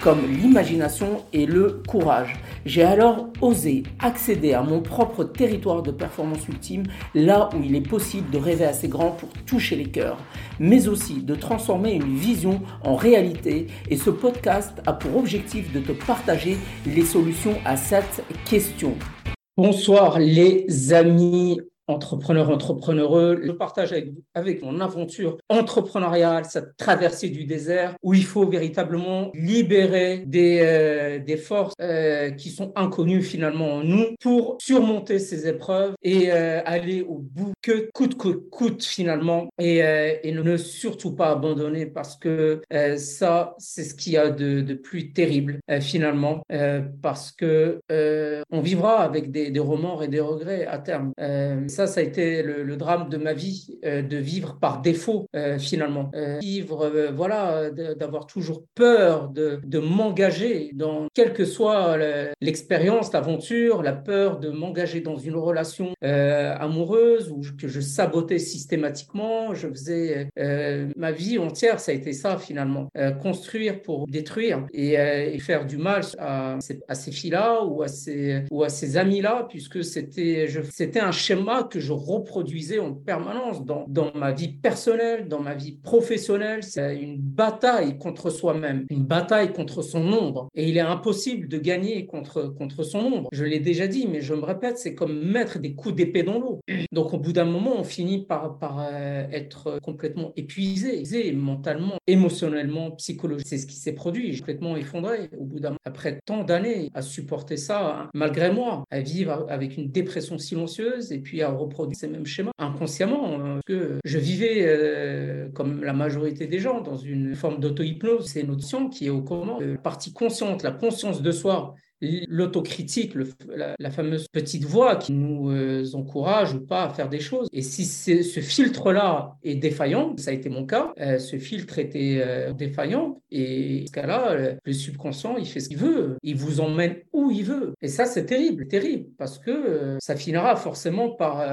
comme l'imagination et le courage. J'ai alors osé accéder à mon propre territoire de performance ultime, là où il est possible de rêver assez grand pour toucher les cœurs, mais aussi de transformer une vision en réalité. Et ce podcast a pour objectif de te partager les solutions à cette question. Bonsoir les amis entrepreneur, entrepreneureux. Je partage avec, avec mon aventure entrepreneuriale, cette traversée du désert où il faut véritablement libérer des, euh, des forces euh, qui sont inconnues finalement en nous pour surmonter ces épreuves et euh, aller au bout que coûte que coûte finalement et, ne surtout pas abandonner parce que ça, c'est ce qu'il y a de, de plus terrible finalement parce que on vivra avec des, remords et des regrets à terme. Ça, a été le, drame de ma vie, euh, de vivre par défaut euh, finalement. Euh, vivre, voilà, d'avoir toujours peur de, m'engager dans quelle que soit l'expérience, l'aventure, la peur de m'engager dans une relation amoureuse ou que je sabotais systématiquement. Je faisais ma vie entière, ça a été ça finalement. construire pour détruire et, faire du mal à, ces filles-là ou à ces, ou à ces amis-là, puisque c'était un schéma que je reproduisais en permanence dans, dans ma vie personnelle, dans ma vie professionnelle. C'est une bataille contre soi-même, une bataille contre son ombre. Et il est impossible de gagner contre, contre son ombre. Je l'ai déjà dit, mais je me répète, c'est comme mettre des coups d'épée dans l'eau. Donc au bout d'un moment, on finit par, par euh, être complètement épuisé, mentalement, émotionnellement, psychologiquement. C'est ce qui s'est produit, complètement effondré au bout d'un après tant d'années à supporter ça, hein, malgré moi, à vivre avec une dépression silencieuse et puis à reproduire ces mêmes schémas inconsciemment. Hein, que je vivais, euh, comme la majorité des gens, dans une forme d'auto-hypnose. C'est une notion qui est au commun. La partie consciente, la conscience de soi, l'autocritique, la, fameuse petite voix qui nous euh, encourage ou pas à faire des choses. Et si ce filtre-là est défaillant, ça a été mon cas, euh, ce filtre était euh, défaillant, et ce cas-là, le subconscient, il fait ce qu'il veut, il vous emmène où il veut. Et ça, c'est terrible, terrible, parce que ça finira forcément par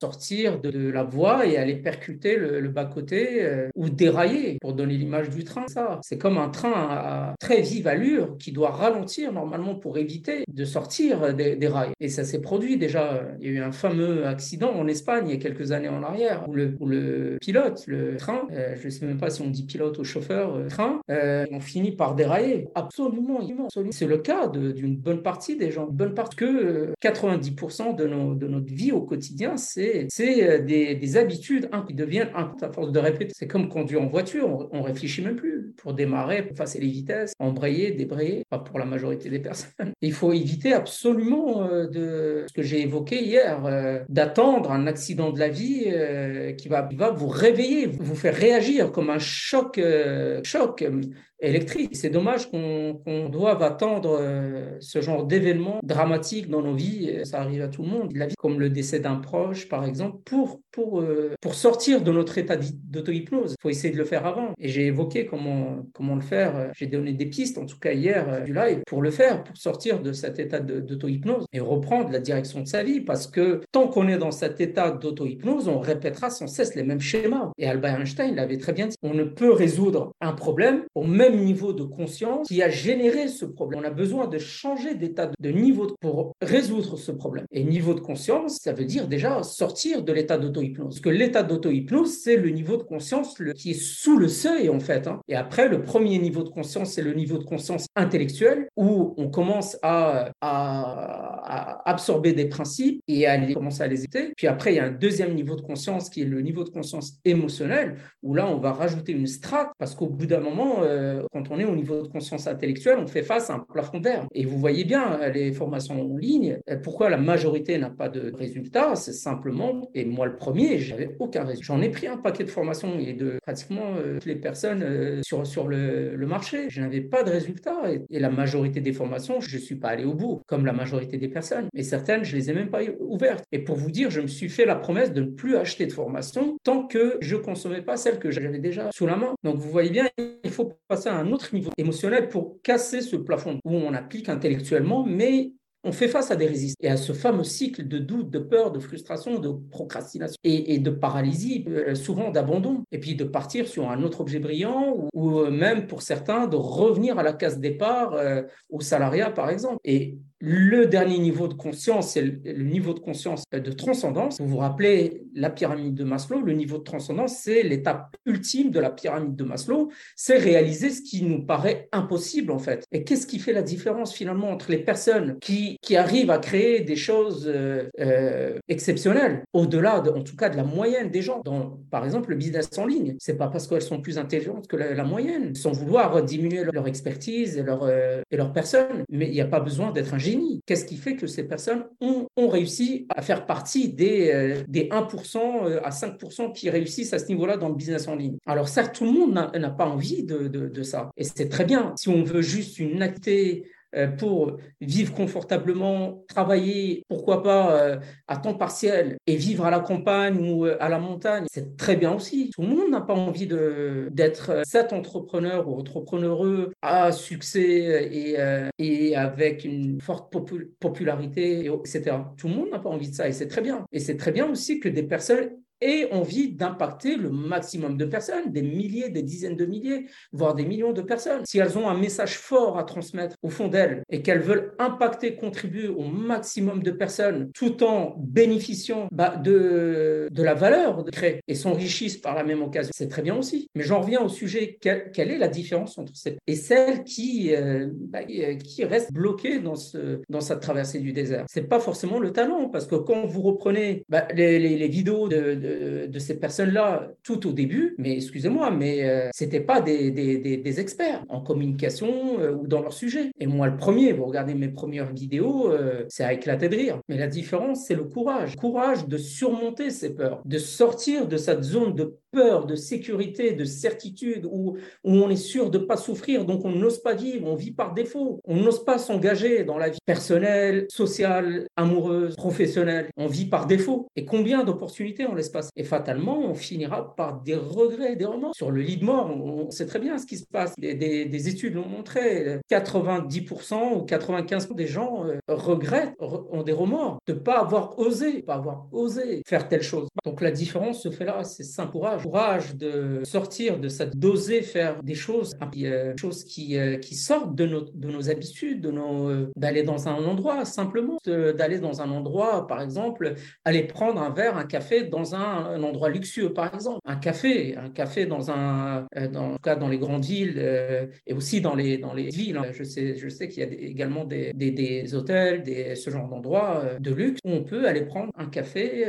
sortir de, la voie et aller percuter le, bas-côté ou dérailler, pour donner l'image du train. Ça, c'est comme un train à très vive allure qui doit ralentir normalement pour éviter de sortir des, rails. Et ça s'est produit déjà. Il y a eu un fameux accident en Espagne il y a quelques années en arrière où le, pilote, le train, euh, je ne sais même pas si on dit pilote ou chauffeur, euh, train, euh, on finit par dérailler. Absolument, absolument. C'est le cas d'une bonne partie des gens. bonne partie que 90% de, nos, de notre vie au quotidien, c'est des, des, habitudes hein, qui deviennent à force de répéter. C'est comme conduire en voiture, on, on réfléchit même plus pour démarrer, pour passer les vitesses, embrayer, débrayer, pas pour la majorité des personnes. Il faut éviter absolument euh, de ce que j'ai évoqué hier, euh, d'attendre un accident de la vie euh, qui va, vous réveiller, vous faire réagir comme un choc, choc électrique. C'est dommage qu'on doive attendre euh, ce genre d'événement dramatique dans nos vies. Ça arrive à tout le monde. La vie, comme le décès d'un proche, par exemple, pour, pour, euh, pour sortir de notre état d'auto-hypnose. Il faut essayer de le faire avant. Et j'ai évoqué comment, comment le faire. J'ai donné des pistes, en tout cas hier, euh, du live, pour le faire, pour sortir de cet état d'auto-hypnose et reprendre la direction de sa vie. Parce que tant qu'on est dans cet état d'auto-hypnose, on répétera sans cesse les mêmes schémas. Et Albert Einstein l'avait très bien dit. On ne peut résoudre un problème au même niveau de conscience qui a généré ce problème. On a besoin de changer d'état de niveau pour résoudre ce problème. Et niveau de conscience, ça veut dire déjà sortir de l'état d'auto-hypnose. Parce que l'état d'auto-hypnose, c'est le niveau de conscience qui est sous le seuil, en fait. Hein. Et après, le premier niveau de conscience, c'est le niveau de conscience intellectuel, où on commence à, absorber des principes et à les, commencer à les écouter. Puis après, il y a un deuxième niveau de conscience qui est le niveau de conscience émotionnel, où là, on va rajouter une strate, parce qu'au bout d'un moment, euh, quand on est au niveau de conscience intellectuelle, on fait face à un plafond d'air. Et vous voyez bien les formations en ligne, pourquoi la majorité n'a pas de résultats, c'est simplement, et moi le premier, j'avais aucun résultat. J'en ai pris un paquet de formations et de pratiquement toutes les personnes sur, sur le, marché. Je n'avais pas de résultats et, et, la majorité des formations, je ne suis pas allé au bout, comme la majorité des personnes. Mais certaines, je les ai même pas ouvertes. Et pour vous dire, je me suis fait la promesse de ne plus acheter de formation tant que je consommais pas celle que j'avais déjà sous la main. Donc vous voyez bien, il faut à un autre niveau émotionnel pour casser ce plafond où on applique intellectuellement, mais on fait face à des résistances et à ce fameux cycle de doute, de peur, de frustration, de procrastination et, de paralysie, euh, souvent d'abandon, et puis de partir sur un autre objet brillant ou, euh, même pour certains de revenir à la case départ euh, au salariat par exemple. Et le dernier niveau de conscience, c'est le, niveau de conscience de transcendance. Vous vous rappelez la pyramide de Maslow, le niveau de transcendance, c'est l'étape ultime de la pyramide de Maslow, c'est réaliser ce qui nous paraît impossible en fait. Et qu'est-ce qui fait la différence finalement entre les personnes qui, qui arrivent à créer des choses euh, euh, exceptionnelles, au-delà en tout cas de la moyenne des gens, dans par exemple le business en ligne C'est pas parce qu'elles sont plus intelligentes que la, moyenne, sans vouloir diminuer leur, expertise et leur, euh, et leur personne, mais il n'y a pas besoin d'être un génie Qu'est-ce qui fait que ces personnes ont, réussi à faire partie des, euh, des 1% euh, à 5% qui réussissent à ce niveau-là dans le business en ligne? Alors certes, tout le monde n'a pas envie de, de ça. Et c'est très bien. Si on veut juste une activité euh, pour vivre confortablement, travailler, pourquoi pas euh, à temps partiel et vivre à la campagne ou euh, à la montagne, c'est très bien aussi. Tout le monde n'a pas envie d'être cet entrepreneur ou entrepreneureux à succès et, et avec une forte popularité, etc. Tout le monde n'a pas envie de ça et c'est très bien. Et c'est très bien aussi que des personnes et envie d'impacter le maximum de personnes, des milliers, des dizaines de milliers, voire des millions de personnes. Si elles ont un message fort à transmettre au fond d'elles et qu'elles veulent impacter, contribuer au maximum de personnes tout en bénéficiant bah, de, de la valeur créer et s'enrichissent par la même occasion, c'est très bien aussi. Mais j'en reviens au sujet, quelle, est la différence entre ces et celle qui, euh, bah, euh, qui reste bloquée dans, ce, dans cette traversée du désert? C'est pas forcément le talent, parce que quand vous reprenez bah, les, les, vidéos de, ces personnes-là tout au début, mais excusez-moi, mais euh, c'était pas des, experts en communication euh, ou dans leur sujet. Et moi, le premier, vous regardez mes premières vidéos, euh, c'est à éclater de rire. Mais la différence, c'est le courage. Courage de surmonter ces peurs, de sortir de cette zone de peur, de sécurité, de certitude, où, où on est sûr de ne pas souffrir, donc on n'ose pas vivre, on vit par défaut. On n'ose pas s'engager dans la vie personnelle, sociale, amoureuse, professionnelle. On vit par défaut. Et combien d'opportunités on laisse Et fatalement, on finira par des regrets, des remords. Sur le lit de mort, on sait très bien ce qui se passe. Des, des, études l'ont montré. 90% ou 95% des gens euh, regrettent, ont des remords de ne pas avoir osé, pas avoir osé faire telle chose. Donc la différence se fait là, c'est saint courage courage de sortir de ça, d'oser faire des choses, euh, choses qui, euh, qui sortent de nos, de nos habitudes, d'aller dans un endroit, simplement d'aller dans un endroit, par exemple, aller prendre un verre, un café dans un, endroit luxueux, par exemple. Un café, un café dans un, dans, en tout cas dans les grandes villes et aussi dans les, dans les villes. Hein. Je sais, je sais qu'il y a également des, des, hôtels, des, ce genre d'endroits de luxe où on peut aller prendre un café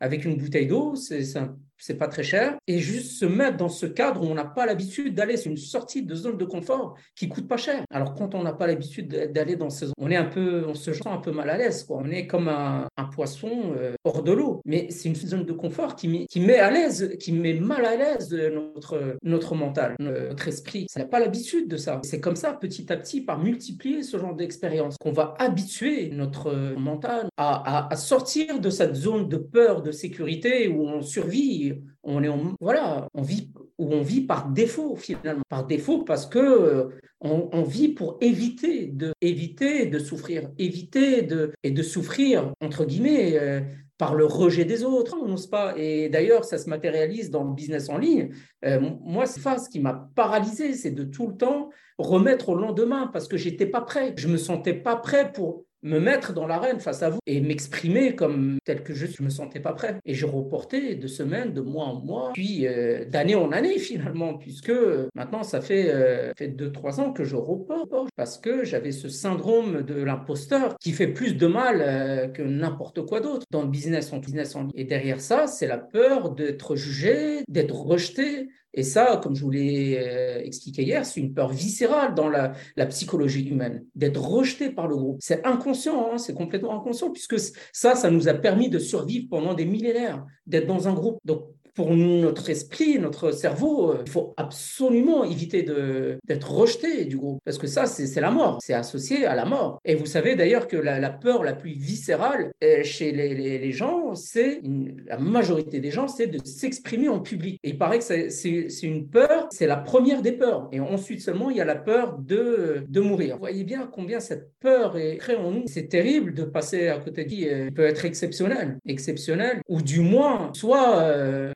avec une bouteille d'eau. C'est un c'est pas très cher, et juste se mettre dans ce cadre où on n'a pas l'habitude d'aller, c'est une sortie de zone de confort qui coûte pas cher. Alors quand on n'a pas l'habitude d'aller dans ces zones, on est un peu, on se sent un peu mal à l'aise, quoi. On est comme un, poisson euh, hors de l'eau, mais c'est une zone de confort qui met, qui met à l'aise, qui met mal à l'aise notre, notre mental, notre esprit. Ça n'a pas l'habitude de ça. C'est comme ça, petit à petit, par multiplier ce genre d'expérience, qu'on va habituer notre mental à, à sortir de cette zone de peur, de sécurité où on survit on est voilà, on vit on vit par défaut finalement, par défaut parce que euh, on, vit pour éviter de éviter de souffrir, éviter de et de souffrir entre guillemets. Euh, par le rejet des autres, on n'ose pas? Et d'ailleurs, ça se matérialise dans le business en ligne. Euh, moi, c'est ce qui m'a paralysé, c'est de tout le temps remettre au lendemain parce que j'étais pas prêt. Je me sentais pas prêt pour me mettre dans l'arène face à vous et m'exprimer comme tel que je. Je me sentais pas prêt. Et je reportais de semaine, de mois en mois, puis euh, d'année en année finalement, puisque maintenant ça fait, euh, fait deux, trois ans que je reporte parce que j'avais ce syndrome de l'imposteur qui fait plus de mal euh, que n'importe quoi d'autre dans le business en business en Et derrière ça, c'est la peur d'être jugé, d'être rejeté, Et ça, comme je vous l'ai euh, expliqué hier, c'est une peur viscérale dans la, psychologie humaine, d'être rejeté par le groupe. C'est inconscient, hein, c'est complètement inconscient, puisque ça, ça nous a permis de survivre pendant des millénaires, d'être dans un groupe. Donc, pour notre esprit, notre cerveau, euh, il faut absolument éviter d'être rejeté du groupe, parce que ça, c'est la mort, c'est associé à la mort. Et vous savez d'ailleurs que la, peur la plus viscérale euh, chez les, gens, c'est, la majorité des gens, c'est de s'exprimer en public. Et il paraît que c'est une peur, c'est la première des peurs. Et ensuite seulement, il y a la peur de, de mourir. Vous voyez bien combien cette peur est créée en nous. C'est terrible de passer à côté de qui euh, peut être exceptionnel, exceptionnel, ou du moins, soit euh,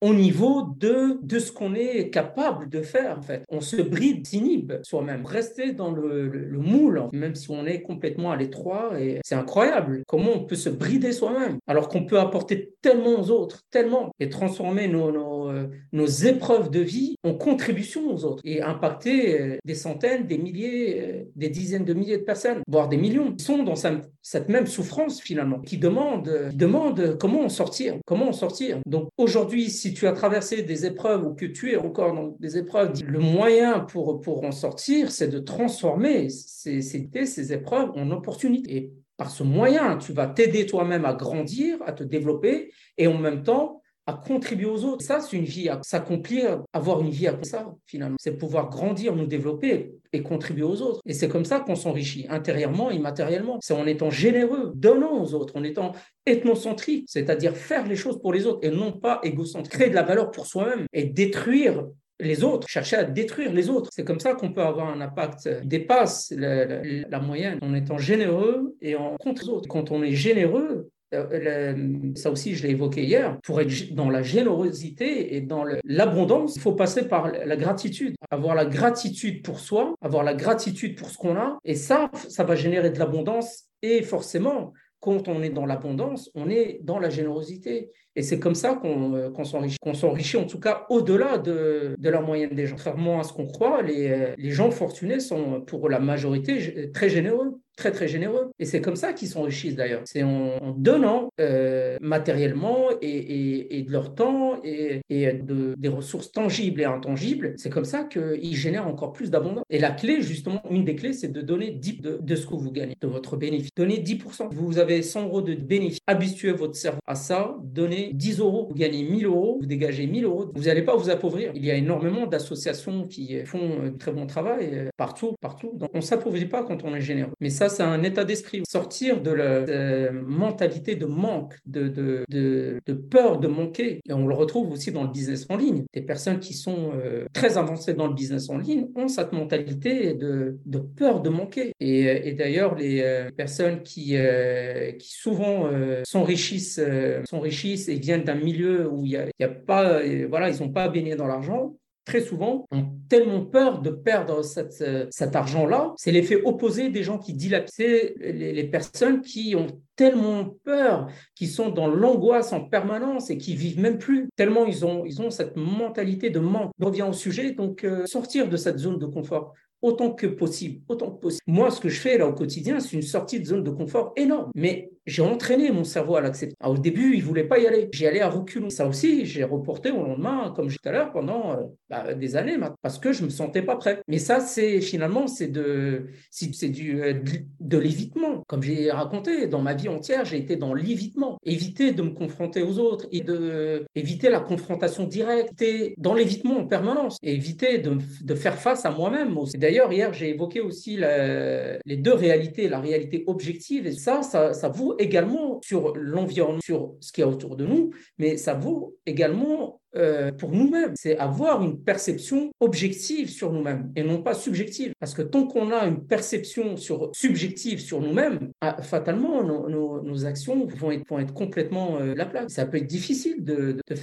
au niveau de, de ce qu'on est capable de faire, en fait. On se bride, s'inhibe soi-même. Rester dans le, le, moule, même si on est complètement à l'étroit, et c'est incroyable comment on peut se brider soi-même, alors qu'on peut apporter tellement aux autres, tellement, et transformer nos, nos, euh, nos épreuves de vie en contribution aux autres, et impacter euh, des centaines, des milliers, des dizaines de milliers de personnes, voire des millions, qui sont dans cette même souffrance finalement, qui demandent, qui demandent comment en sortir, comment en sortir. Donc aujourd'hui, si tu as traversé des épreuves ou que tu es encore dans des épreuves, le moyen pour, en sortir, c'est de transformer ces, épreuves en opportunités. Et par ce moyen, tu vas t'aider toi-même à grandir, à te développer et en même temps à contribuer aux autres. Ça, c'est une vie à s'accomplir, avoir une vie à ça, finalement. C'est pouvoir grandir, nous développer et contribuer aux autres. Et c'est comme ça qu'on s'enrichit, intérieurement et matériellement. C'est en étant généreux, donnant aux autres, en étant ethnocentrique, c'est-à-dire faire les choses pour les autres et non pas égocentrique. Créer de la valeur pour soi-même et détruire les autres, chercher à détruire les autres. C'est comme ça qu'on peut avoir un impact qui dépasse la, moyenne en étant généreux et en contre les autres. Quand on est généreux, euh, ça aussi, je l'ai évoqué hier, pour être dans la générosité et dans l'abondance, il faut passer par la gratitude. Avoir la gratitude pour soi, avoir la gratitude pour ce qu'on a, et ça, ça va générer de l'abondance. Et forcément, quand on est dans l'abondance, on est dans la générosité. Et c'est comme ça qu'on euh, s'enrichit, s'enrichit en tout cas au-delà de, la moyenne des gens. Contrairement à ce qu'on croit, les, euh, les gens fortunés sont pour la majorité très généreux très très généreux. Et c'est comme ça qu'ils s'enrichissent d'ailleurs. C'est en, donnant euh, matériellement et, de leur temps et, de, des ressources tangibles et intangibles. C'est comme ça qu'ils génèrent encore plus d'abondance. Et la clé, justement, une des clés, c'est de donner 10 de, de, ce que vous gagnez, de votre bénéfice. Donnez 10%. Vous avez 100 euros de bénéfice. Habituez votre cerveau à ça. Donnez 10 euros. Vous gagnez 1000 euros. Vous dégagez 1000 euros. Vous n'allez pas vous appauvrir. Il y a énormément d'associations qui font euh, très bon travail euh, partout, partout. Donc, on ne s'appauvrit pas quand on est généreux. Mais ça, c'est un état d'esprit. Sortir de la mentalité de manque, de, de, de, peur de manquer. Et on le retrouve aussi dans le business en ligne. Des personnes qui sont euh, très avancées dans le business en ligne ont cette mentalité de, peur de manquer. Et, et d'ailleurs, les euh, personnes qui, euh, qui souvent s'enrichissent, et viennent d'un milieu où il n'y a, pas, voilà, ils sont pas baignés dans l'argent, très souvent, ont tellement peur de perdre cette, cet argent-là. C'est l'effet opposé des gens qui dilapident. Les, personnes qui ont tellement peur, qui sont dans l'angoisse en permanence et qui vivent même plus, tellement ils ont, ils ont cette mentalité de manque. On revient au sujet, donc euh, sortir de cette zone de confort autant que possible, autant que possible. Moi, ce que je fais là au quotidien, c'est une sortie de zone de confort énorme. Mais j'ai entraîné mon cerveau à l'accepter. Au début, il voulait pas y aller. J'y allais à reculons. Ça aussi, j'ai reporté au lendemain, comme tout à l'heure, pendant euh, bah, des années parce que je me sentais pas prêt. Mais ça, c'est finalement, c'est de, c'est du euh, de l'évitement. Comme j'ai raconté, dans ma vie entière, j'ai été dans l'évitement. Éviter de me confronter aux autres et de éviter la confrontation directe. Et dans l'évitement en permanence. Et éviter de, de faire face à moi-même. D'ailleurs, hier, j'ai évoqué aussi les deux réalités, la réalité objective. Et ça, ça, ça vaut également sur l'environnement, sur ce qui est autour de nous, mais ça vaut également euh, pour nous-mêmes. C'est avoir une perception objective sur nous-mêmes et non pas subjective. Parce que tant qu'on a une perception subjective sur nous-mêmes, ah, fatalement, nos, actions vont être, complètement euh, la place. Ça peut être difficile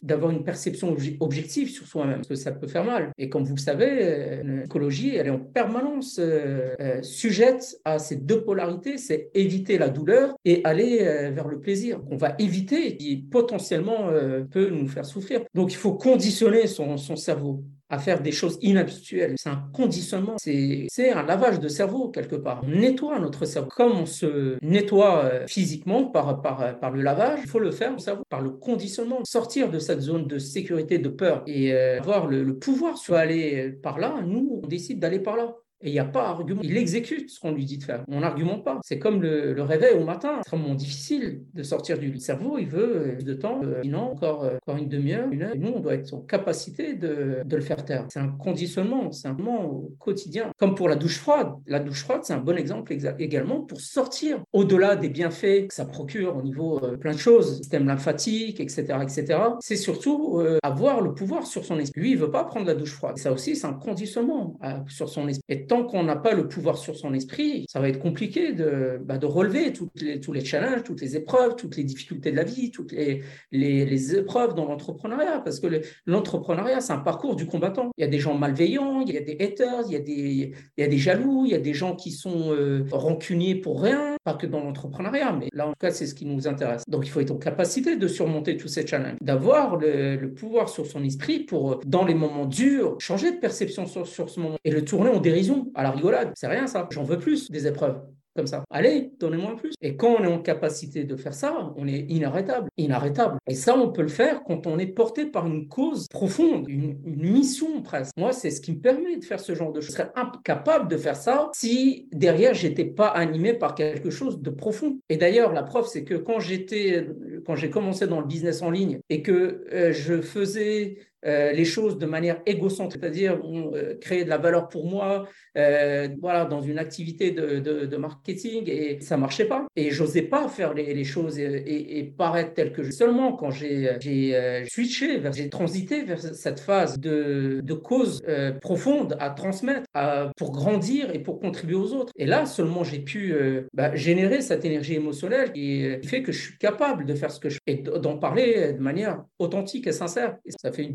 d'avoir une perception objective sur soi-même, parce que ça peut faire mal. Et comme vous le savez, euh, l'écologie, elle est en permanence sujette à ces deux polarités, c'est éviter la douleur et aller vers le plaisir. On va éviter qui potentiellement peut nous faire souffrir. Donc, faut conditionner son, cerveau à faire des choses inhabituelles. C'est un conditionnement, c'est un lavage de cerveau quelque part. On nettoie notre cerveau. Comme on se nettoie euh, physiquement par, par, le lavage, il faut le faire au cerveau, par le conditionnement. Sortir de cette zone de sécurité, de peur et euh, avoir le, le pouvoir sur aller par là. Nous, on décide d'aller par là. Et il n'y a pas argument. Il exécute ce qu'on lui dit de faire. On n'argumente pas. C'est comme le, réveil au matin. C'est extrêmement difficile de sortir du cerveau. Il veut euh, de temps, euh, non, encore, euh, encore une demi-heure, une heure. Nous, on doit être en capacité de, de le faire taire. C'est un conditionnement, c'est un moment quotidien. Comme pour la douche froide. La douche froide, c'est un bon exemple également pour sortir au-delà des bienfaits que ça procure au niveau plein de choses, système lymphatique, etc., etc. C'est surtout avoir le pouvoir sur son esprit. Lui, il veut pas prendre la douche froide. ça aussi, c'est un conditionnement sur son esprit tant qu'on n'a pas le pouvoir sur son esprit, ça va être compliqué de, bah, relever tous les challenges, toutes les épreuves, toutes les difficultés de la vie, toutes les, épreuves dans l'entrepreneuriat. Parce que l'entrepreneuriat, c'est un parcours du combattant. Il y a des gens malveillants, il y a des haters, il y a des, il y a des jaloux, il y a des gens qui sont euh, rancuniers pour rien, pas que dans l'entrepreneuriat, mais là, en tout cas, c'est ce qui nous intéresse. Donc, il faut être en capacité de surmonter tous ces challenges, d'avoir le, pouvoir sur son esprit pour, dans les moments durs, changer de perception sur, sur ce moment et le tourner en dérision à la rigolade. C'est rien ça. J'en veux plus des épreuves ça. Allez, donnez-moi plus. Et quand on est en capacité de faire ça, on est inarrêtable, inarrêtable. Et ça, on peut le faire quand on est porté par une cause profonde, une, mission presque. Moi, c'est ce qui me permet de faire ce genre de choses. Je serais incapable de faire ça si derrière, j'étais pas animé par quelque chose de profond. Et d'ailleurs, la preuve, c'est que quand j'étais, quand j'ai commencé dans le business en ligne et que euh, je faisais euh, les choses de manière égocentrique, c'est-à-dire euh, créer de la valeur pour moi, euh, voilà, dans une activité de, marketing, et ça marchait pas. Et j'osais pas faire les, choses et, paraître tel que je. Seulement quand j'ai switché, j'ai transité vers cette phase de, de cause profonde à transmettre, pour grandir et pour contribuer aux autres. Et là, seulement j'ai pu bah, générer cette énergie émotionnelle qui, fait que je suis capable de faire ce que je fais et d'en parler de manière authentique et sincère. Ça fait une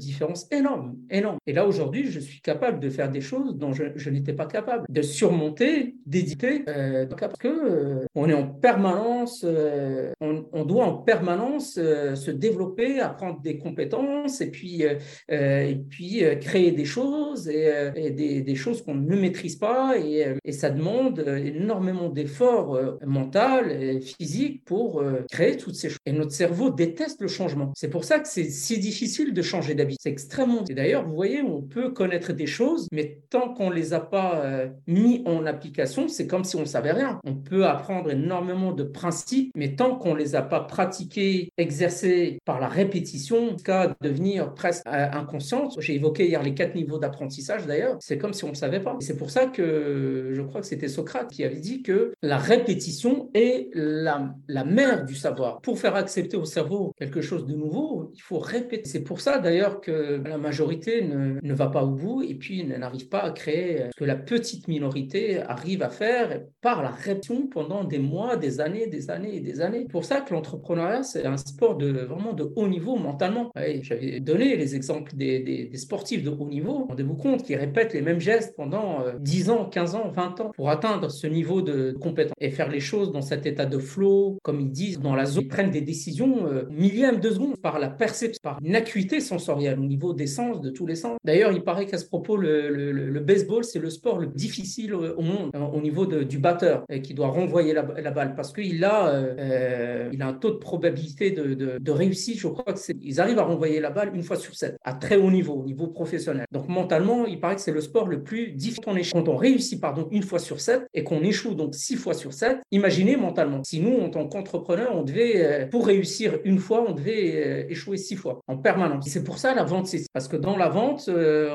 énorme, énorme. Et là, aujourd'hui, je suis capable de faire des choses dont je, n'étais pas capable, de surmonter, d'éditer, euh, parce que euh, on est en permanence, euh, on, doit en permanence se développer, apprendre des compétences et puis, et puis créer des choses et, des, choses qu'on ne maîtrise pas et, et ça demande énormément d'efforts mental et physiques pour créer toutes ces choses. Et notre cerveau déteste le changement. C'est pour ça que c'est si difficile de changer d'habitude extrêmement. Et d'ailleurs, vous voyez, on peut connaître des choses, mais tant qu'on ne les a pas euh, mis en application, c'est comme si on ne savait rien. On peut apprendre énormément de principes, mais tant qu'on ne les a pas pratiqués, exercés par la répétition, jusqu'à devenir presque euh, inconsciente. J'ai évoqué hier les quatre niveaux d'apprentissage d'ailleurs, c'est comme si on ne savait pas. C'est pour ça que je crois que c'était Socrate qui avait dit que la répétition est la, la mère du savoir. Pour faire accepter au cerveau quelque chose de nouveau, il faut répéter. C'est pour ça d'ailleurs que la majorité ne, va pas au bout et puis n'arrive pas à créer ce que la petite minorité arrive à faire par la répétition pendant des mois, des années, des années et des années. Pour ça que l'entrepreneuriat, c'est un sport de vraiment de haut niveau mentalement. J'avais donné les exemples des, des, sportifs de haut niveau. Rendez-vous compte qu'ils répètent les mêmes gestes pendant 10 euh, ans, 15 ans, 20 ans pour atteindre ce niveau de compétence et faire les choses dans cet état de flow, comme ils disent, dans la zone. Ils prennent des décisions euh, millième de seconde par la perception, par une acuité sensorielle niveau des sens, de tous les sens. D'ailleurs, il paraît qu'à ce propos, le, baseball, c'est le sport le plus difficile au monde hein, au niveau de, du batteur qui doit renvoyer la, balle parce qu'il a, euh, il a un taux de probabilité de, de, réussite. Je crois qu'ils arrivent à renvoyer la balle une fois sur sept, à très haut niveau, au niveau professionnel. Donc mentalement, il paraît que c'est le sport le plus difficile. Quand on réussit pardon, une fois sur sept et qu'on échoue donc six fois sur sept, imaginez mentalement. Si nous, en tant qu'entrepreneur, on devait, euh, pour réussir une fois, on devait euh, échouer six fois en permanence. C'est pour ça la parce que dans la vente, euh,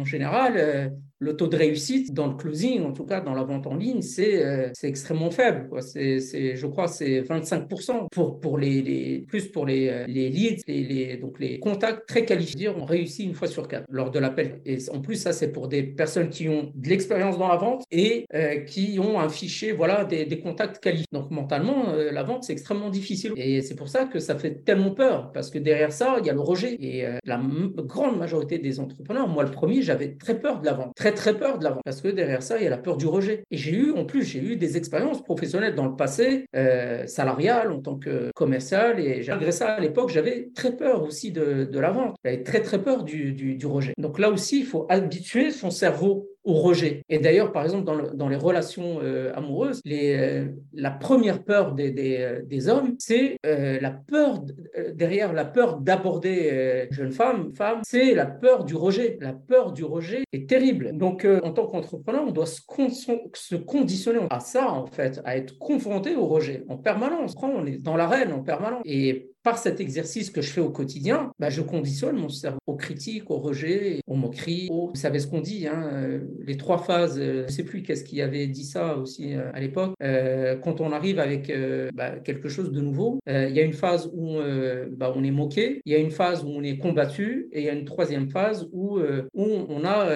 en général, euh, le taux de réussite dans le closing, en tout cas dans la vente en ligne, c'est euh, extrêmement faible. C'est, je crois c'est 25% pour, pour les, plus pour les, les leads, les, donc les contacts très qualifiés. On réussit une fois sur quatre lors de l'appel. Et en plus, ça, c'est pour des personnes qui ont de l'expérience dans la vente et qui ont un fichier voilà, des contacts qualifiés. Donc mentalement, la vente, c'est extrêmement difficile. Et c'est pour ça que ça fait tellement peur, parce que derrière ça, il y a le rejet. Et la grande majorité des entrepreneurs, moi le premier, j'avais très peur de la vente, très très peur de la vente, parce que derrière ça, il y a la peur du rejet. Et j'ai eu, en plus, j'ai eu des expériences professionnelles dans le passé, euh, salariales en tant que commercial, et malgré ça, à l'époque, j'avais très peur aussi de, la vente. J'avais très très peur du, du rejet. Donc là aussi, il faut habituer son cerveau au rejet. Et d'ailleurs, par exemple, dans, les relations euh, amoureuses, les, euh, la première peur des, des, euh, hommes, c'est la peur, derrière la peur d'aborder une jeune femme, femme c'est la peur du rejet. La peur du rejet est terrible. Donc, en tant qu'entrepreneur, on doit se, se, conditionner à ça, en fait, à être confronté au rejet en permanence. On est dans l'arène en permanence. Et par cet exercice que je fais au quotidien, bah, je conditionne mon cerveau aux critiques, au rejet, aux moqueries. Vous savez ce qu'on dit, hein, euh, les trois phases, euh, je ne sais plus qu'est-ce qui avait dit ça aussi euh, à l'époque. quand on arrive avec bah, quelque chose de nouveau, il y a une phase où bah, on est moqué, il y a une phase où on est combattu, et il y a une troisième phase où, où on a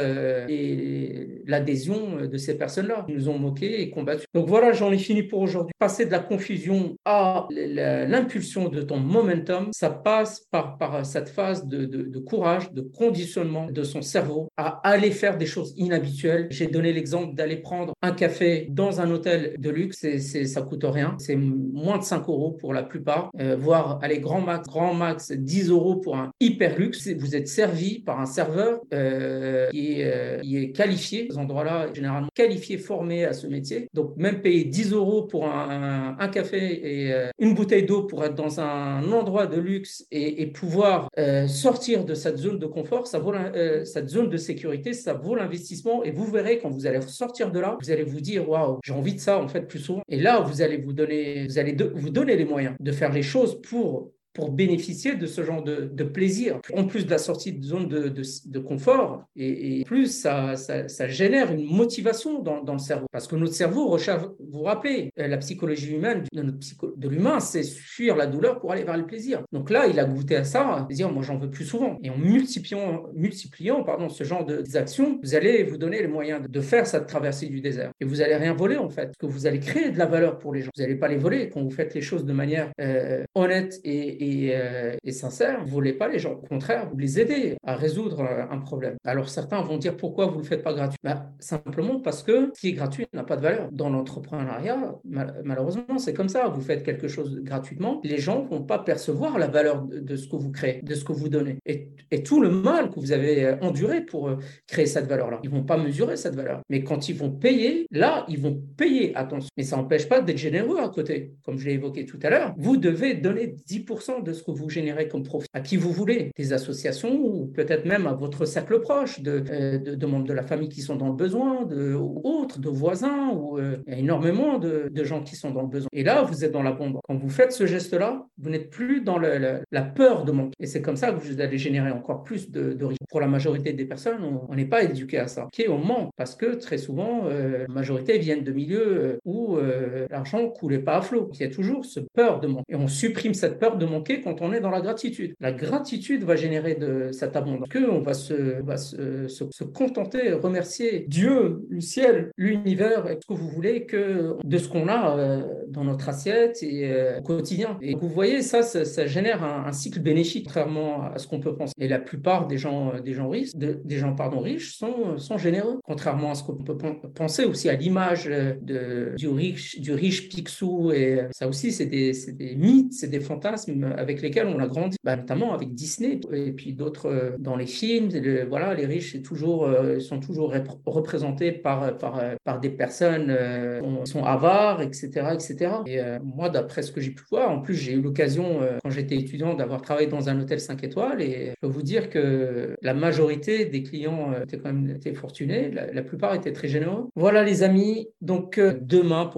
l'adhésion de ces personnes-là qui nous ont moqués et combattus. Donc voilà, j'en ai fini pour aujourd'hui. Passer de la confusion à l'impulsion de ton momentum, ça passe par, cette phase de, courage, de conditionnement de son cerveau à aller faire des choses inhabituelles. J'ai donné l'exemple d'aller prendre un café dans un hôtel de luxe, et ça coûte rien, c'est moins de 5 euros pour la plupart, euh, voire aller grand max, grand max 10 euros pour un hyper luxe. Vous êtes servi par un serveur euh, qui, est, euh, qui, est, qualifié, ces endroits-là généralement qualifié, formé à ce métier. Donc même payer 10 euros pour un, un café et une bouteille d'eau pour être dans un endroit de luxe et, pouvoir euh, sortir de cette zone de confort, ça vaut euh, cette zone de sécurité, ça vaut l'investissement. Et vous verrez quand vous allez sortir de là, vous allez vous dire waouh, j'ai envie de ça en fait plus souvent. Et là, vous allez vous donner, vous allez vous donner les moyens de faire les choses pour pour bénéficier de ce genre de, plaisir. En plus de la sortie de zone de, confort, et, plus ça, ça, génère une motivation dans, le cerveau. Parce que notre cerveau recherche, vous vous rappelez, euh, la psychologie humaine de, l'humain, c'est fuir la douleur pour aller vers le plaisir. Donc là, il a goûté à ça, dire, moi j'en veux plus souvent. Et en multipliant, multipliant pardon, ce genre d'actions, vous allez vous donner les moyens de faire cette traversée du désert. Et vous allez rien voler en fait, que vous allez créer de la valeur pour les gens. Vous n'allez pas les voler quand vous faites les choses de manière euh, honnête et euh, et, sincère, vous ne voulez pas les gens. Au contraire, vous les aidez à résoudre euh, un problème. Alors certains vont dire pourquoi vous ne le faites pas gratuit? Bah, Simplement parce que ce qui est gratuit n'a pas de valeur. Dans l'entrepreneuriat, malheureusement, c'est comme ça. Vous faites quelque chose gratuitement, les gens ne vont pas percevoir la valeur de, ce que vous créez, de ce que vous donnez. Et, tout le mal que vous avez euh, enduré pour créer cette valeur-là. Ils ne vont pas mesurer cette valeur. Mais quand ils vont payer, là, ils vont payer, attention. Mais ça n'empêche pas d'être généreux à côté. Comme je l'ai évoqué tout à l'heure, vous devez donner 10% de ce que vous générez comme profit à qui vous voulez, des associations ou peut-être même à votre cercle proche de, euh, de, membres de la famille qui sont dans le besoin, ou autres, de voisins, ou euh, il y a énormément de, gens qui sont dans le besoin. Et là, vous êtes dans la bombe. Quand vous faites ce geste-là, vous n'êtes plus dans la peur de manquer. Et c'est comme ça que vous allez générer encore plus de, de. Pour la majorité des personnes, on n'est pas éduqué à ça. Est au manque parce que très souvent, euh, la majorité viennent de milieux où l'argent coulait pas à flot. Il y a toujours ce peur de manquer. Et on supprime cette peur de manquer quand on est dans la gratitude. La gratitude va générer de cette abondance. Que on va se, va se, se, contenter, remercier Dieu, le ciel, l'univers, ce que vous voulez, que de ce qu'on a euh, dans notre assiette et euh, au quotidien. Et vous voyez, ça, ça, génère un, cycle bénéfique, contrairement à ce qu'on peut penser. Et la plupart des gens, des gens riches, des gens pardon riches, sont, sont généreux, contrairement à ce qu'on peut penser aussi à l'image de, du riche, du riche Picsou. Et ça aussi, c'est des, des mythes, c'est des fantasmes avec lesquels on a grandi, bah, notamment avec Disney et puis d'autres euh, dans les films. voilà, les riches c'est toujours, euh, sont toujours représentés par, par, par des personnes euh, qui sont avares, etc. etc. Et moi, d'après ce que j'ai pu voir, en plus, j'ai eu l'occasion, quand j'étais étudiant, d'avoir travaillé dans un hôtel 5 étoiles. Et je peux vous dire que la majorité des clients étaient quand même fortunés, la, la plupart étaient très généreux. Voilà les amis, donc demain pour